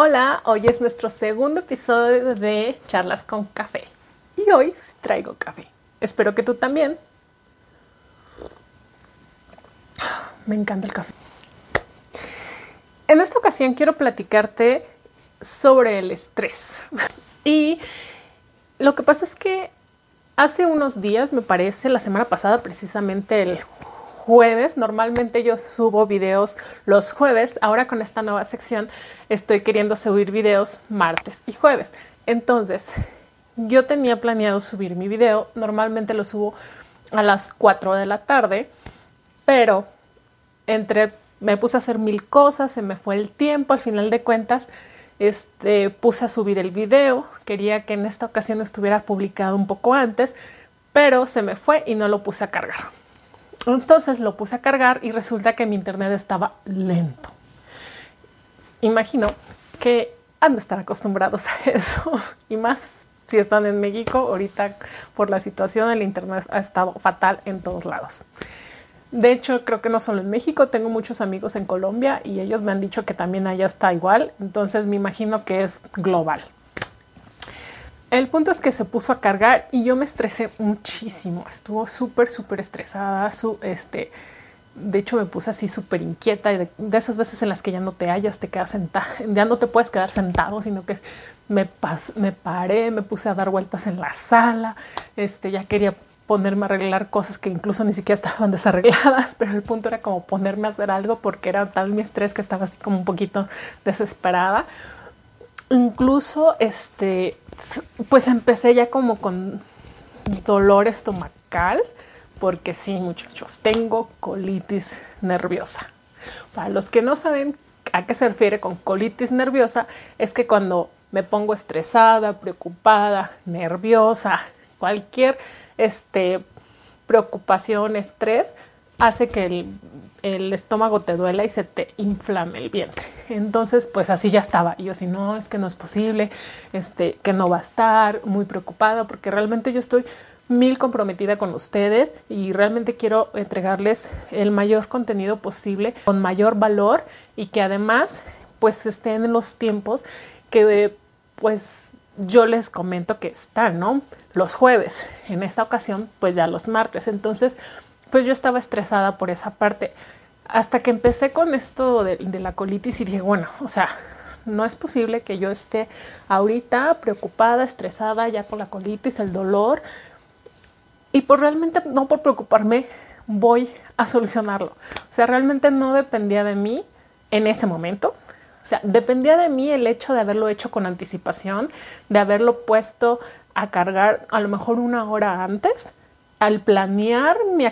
Hola, hoy es nuestro segundo episodio de Charlas con Café y hoy traigo café. Espero que tú también. Me encanta el café. En esta ocasión quiero platicarte sobre el estrés. Y lo que pasa es que hace unos días, me parece, la semana pasada, precisamente el jueves. Normalmente yo subo videos los jueves. Ahora con esta nueva sección estoy queriendo subir videos martes y jueves. Entonces, yo tenía planeado subir mi video. Normalmente lo subo a las 4 de la tarde, pero entre me puse a hacer mil cosas, se me fue el tiempo, al final de cuentas, este, puse a subir el video, quería que en esta ocasión estuviera publicado un poco antes, pero se me fue y no lo puse a cargar. Entonces lo puse a cargar y resulta que mi internet estaba lento. Imagino que han de estar acostumbrados a eso y más si están en México, ahorita por la situación el internet ha estado fatal en todos lados. De hecho, creo que no solo en México, tengo muchos amigos en Colombia y ellos me han dicho que también allá está igual, entonces me imagino que es global. El punto es que se puso a cargar y yo me estresé muchísimo. Estuvo súper, súper estresada. Su, este, de hecho, me puse así súper inquieta de, de, esas veces en las que ya no te hallas, te quedas sentado, ya no te puedes quedar sentado, sino que me, pas, me paré, me puse a dar vueltas en la sala. Este, ya quería ponerme a arreglar cosas que incluso ni siquiera estaban desarregladas, pero el punto era como ponerme a hacer algo porque era tal mi estrés que estaba así como un poquito desesperada incluso este, pues empecé ya como con dolor estomacal, porque sí, muchachos, tengo colitis nerviosa. Para los que no saben a qué se refiere con colitis nerviosa, es que cuando me pongo estresada, preocupada, nerviosa, cualquier este, preocupación, estrés, hace que el, el, estómago te duela y se te inflame el vientre. Entonces, pues así ya estaba. Y yo así, no, es que no es posible, este, que no va a estar, muy preocupada, porque realmente yo estoy mil comprometida con ustedes y realmente quiero entregarles el mayor contenido posible con mayor valor y que además pues estén en los tiempos que pues yo les comento que están, ¿no? Los jueves, en esta ocasión pues ya los martes. Entonces, pues yo estaba estresada por esa parte. Hasta que empecé con esto de, la colitis y dije, bueno, o sea, no es posible que yo esté ahorita preocupada, estresada ya con la colitis, el dolor. Y por realmente no por preocuparme, voy a solucionarlo. O sea, realmente no dependía de mí en ese momento. O sea, dependía de mí el hecho de haberlo hecho con anticipación, de haberlo puesto a cargar a lo mejor una hora antes al planear mi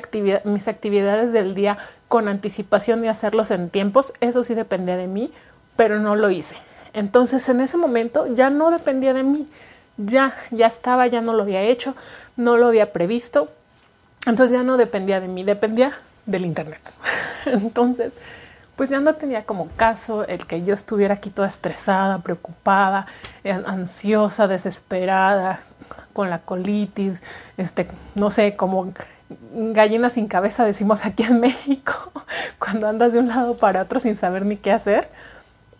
mis actividades del día con anticipación y hacerlos en tiempos, eso sí dependía de mí, pero no lo hice. Entonces en ese momento ya no dependía de mí, ya, ya estaba, ya no lo había hecho, no lo había previsto, entonces ya no dependía de mí, dependía del Internet. Entonces, pues ya no tenía como caso el que yo estuviera aquí toda estresada, preocupada, ansiosa, desesperada, con la colitis, este, no sé, como gallina sin cabeza decimos aquí en México, cuando andas de un lado para otro sin saber ni qué hacer.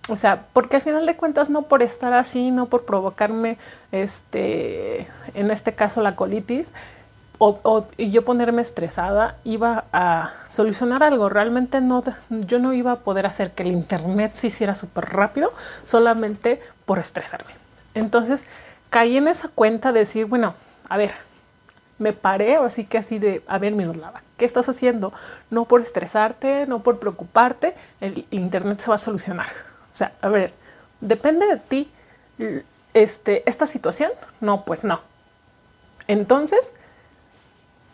O sea, porque al final de cuentas no por estar así, no por provocarme, este, en este caso la colitis, o, y yo ponerme estresada, iba a solucionar algo. Realmente no, yo no iba a poder hacer que el internet se hiciera súper rápido solamente por estresarme. Entonces, caí en esa cuenta de decir, bueno, a ver, me paré, así que así de, a ver, Miroslava, ¿qué estás haciendo? No por estresarte, no por preocuparte, el, internet se va a solucionar. O sea, a ver, depende de ti este, esta situación. No, pues no. Entonces,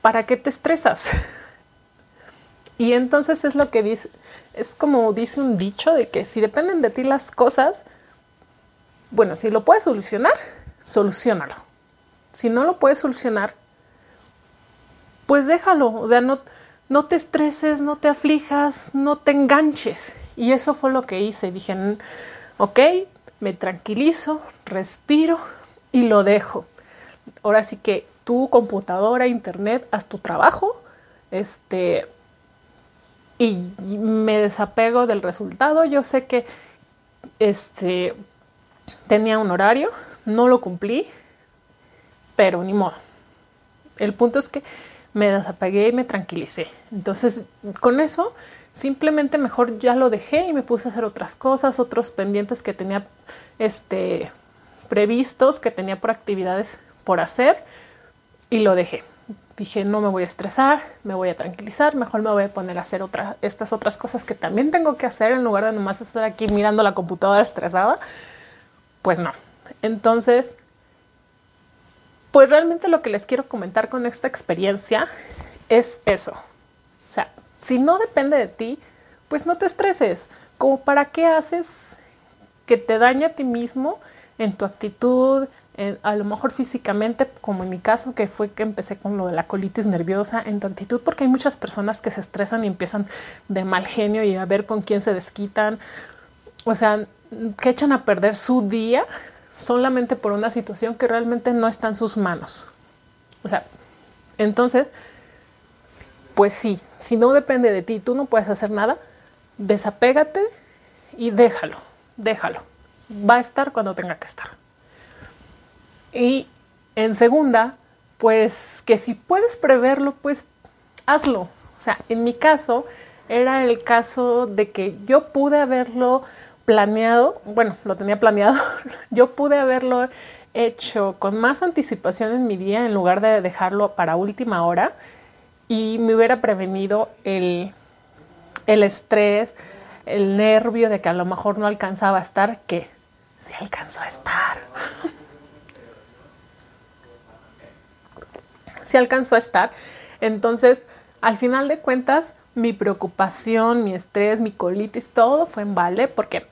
¿para qué te estresas? Y entonces es lo que dice, es como dice un dicho de que si dependen de ti las cosas, bueno, si lo puedes solucionar, solucionalo. Si no lo puedes solucionar, pues déjalo. O sea, no, no te estreses, no te aflijas, no te enganches. Y eso fue lo que hice. Dije, ok, me tranquilizo, respiro y lo dejo. Ahora sí que tu computadora, internet, haz tu trabajo. Este, y me desapego del resultado. Yo sé que este tenía un horario, no lo cumplí, pero ni modo. El punto es que me desapagué y me tranquilicé. Entonces, con eso, simplemente mejor ya lo dejé y me puse a hacer otras cosas, otros pendientes que tenía este, previstos, que tenía por actividades por hacer y lo dejé. Dije, no me voy a estresar, me voy a tranquilizar, mejor me voy a poner a hacer otra, estas otras cosas que también tengo que hacer en lugar de nomás estar aquí mirando la computadora estresada. Pues no. Entonces, pues realmente lo que les quiero comentar con esta experiencia es eso. O sea, si no depende de ti, pues no te estreses. Como para qué haces que te dañe a ti mismo en tu actitud, a lo mejor físicamente, como en mi caso, que fue que empecé con lo de la colitis nerviosa, en tu actitud, porque hay muchas personas que se estresan y empiezan de mal genio y a ver con quién se desquitan. O sea, que echan a perder su día solamente por una situación que realmente no está en sus manos. O sea, entonces, pues sí, si no depende de ti, tú no puedes hacer nada, desapégate y déjalo, déjalo. Va a estar cuando tenga que estar. Y en segunda, pues que si puedes preverlo, pues hazlo. O sea, en mi caso era el caso de que yo pude haberlo planeado, bueno, lo tenía planeado, yo pude haberlo hecho con más anticipación en mi día en lugar de dejarlo para última hora y me hubiera prevenido el, el estrés, el nervio de que a lo mejor no alcanzaba a estar, que sí alcanzó a estar. sí alcanzó a estar. Entonces, al final de cuentas, mi preocupación, mi estrés, mi colitis, todo fue en balde porque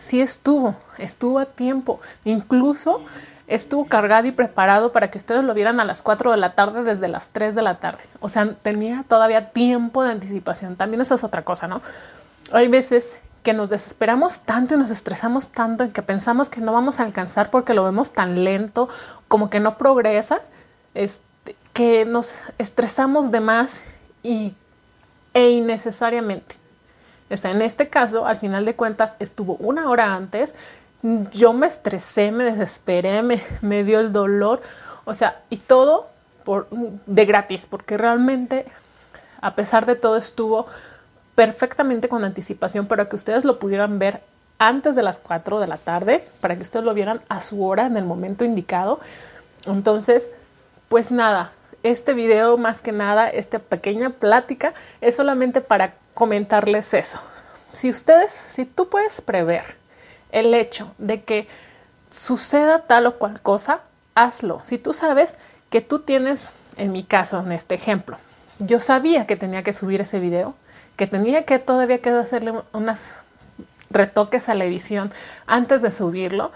sí estuvo, estuvo a tiempo. Incluso estuvo cargado y preparado para que ustedes lo vieran a las 4 de la tarde desde las 3 de la tarde. O sea, tenía todavía tiempo de anticipación. También eso es otra cosa, ¿no? Hay veces que nos desesperamos tanto y nos estresamos tanto en que pensamos que no vamos a alcanzar porque lo vemos tan lento, como que no progresa, este, que nos estresamos de más y, e innecesariamente en este caso, al final de cuentas, estuvo una hora antes. Yo me estresé, me desesperé, me, me dio el dolor. O sea, y todo por, de gratis, porque realmente, a pesar de todo, estuvo perfectamente con anticipación para que ustedes lo pudieran ver antes de las 4 de la tarde, para que ustedes lo vieran a su hora, en el momento indicado. Entonces, pues nada, este video más que nada, esta pequeña plática, es solamente para comentarles eso. Si ustedes, si tú puedes prever el hecho de que suceda tal o cual cosa, hazlo. Si tú sabes que tú tienes, en mi caso, en este ejemplo, yo sabía que tenía que subir ese video, que tenía que todavía que hacerle unas retoques a la edición antes de subirlo,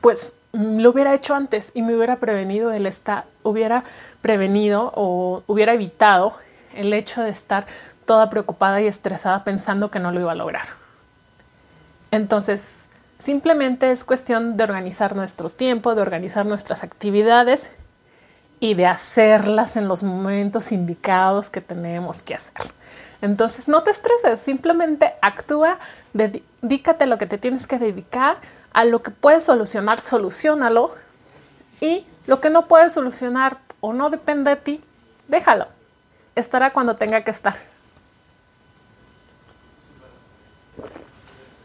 pues lo hubiera hecho antes y me hubiera prevenido el estar, hubiera prevenido o hubiera evitado el hecho de estar toda preocupada y estresada pensando que no lo iba a lograr. Entonces, simplemente es cuestión de organizar nuestro tiempo, de organizar nuestras actividades y de hacerlas en los momentos indicados que tenemos que hacer. Entonces, no te estreses, simplemente actúa, dedícate a lo que te tienes que dedicar, a lo que puedes solucionar, solucionalo y lo que no puedes solucionar o no depende de ti, déjalo. Estará cuando tenga que estar.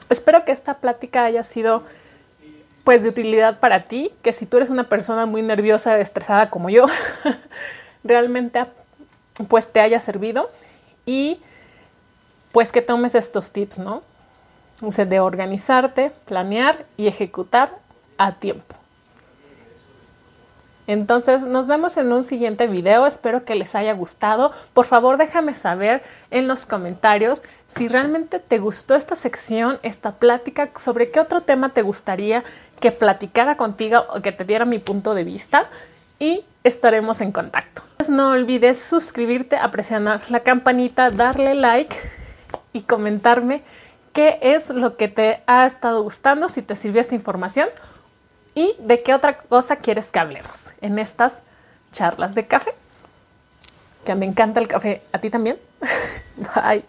Espero que esta plática haya sido pues de utilidad para ti, que si tú eres una persona muy nerviosa, estresada como yo, realmente pues te haya servido y pues que tomes estos tips, ¿no? De organizarte, planear y ejecutar a tiempo. Entonces nos vemos en un siguiente video, espero que les haya gustado. Por favor déjame saber en los comentarios si realmente te gustó esta sección, esta plática, sobre qué otro tema te gustaría que platicara contigo o que te diera mi punto de vista y estaremos en contacto. No olvides suscribirte, apreciar la campanita, darle like y comentarme qué es lo que te ha estado gustando, si te sirvió esta información y de qué otra cosa quieres que hablemos en estas charlas de café. Que me encanta el café. ¿A ti también? Bye.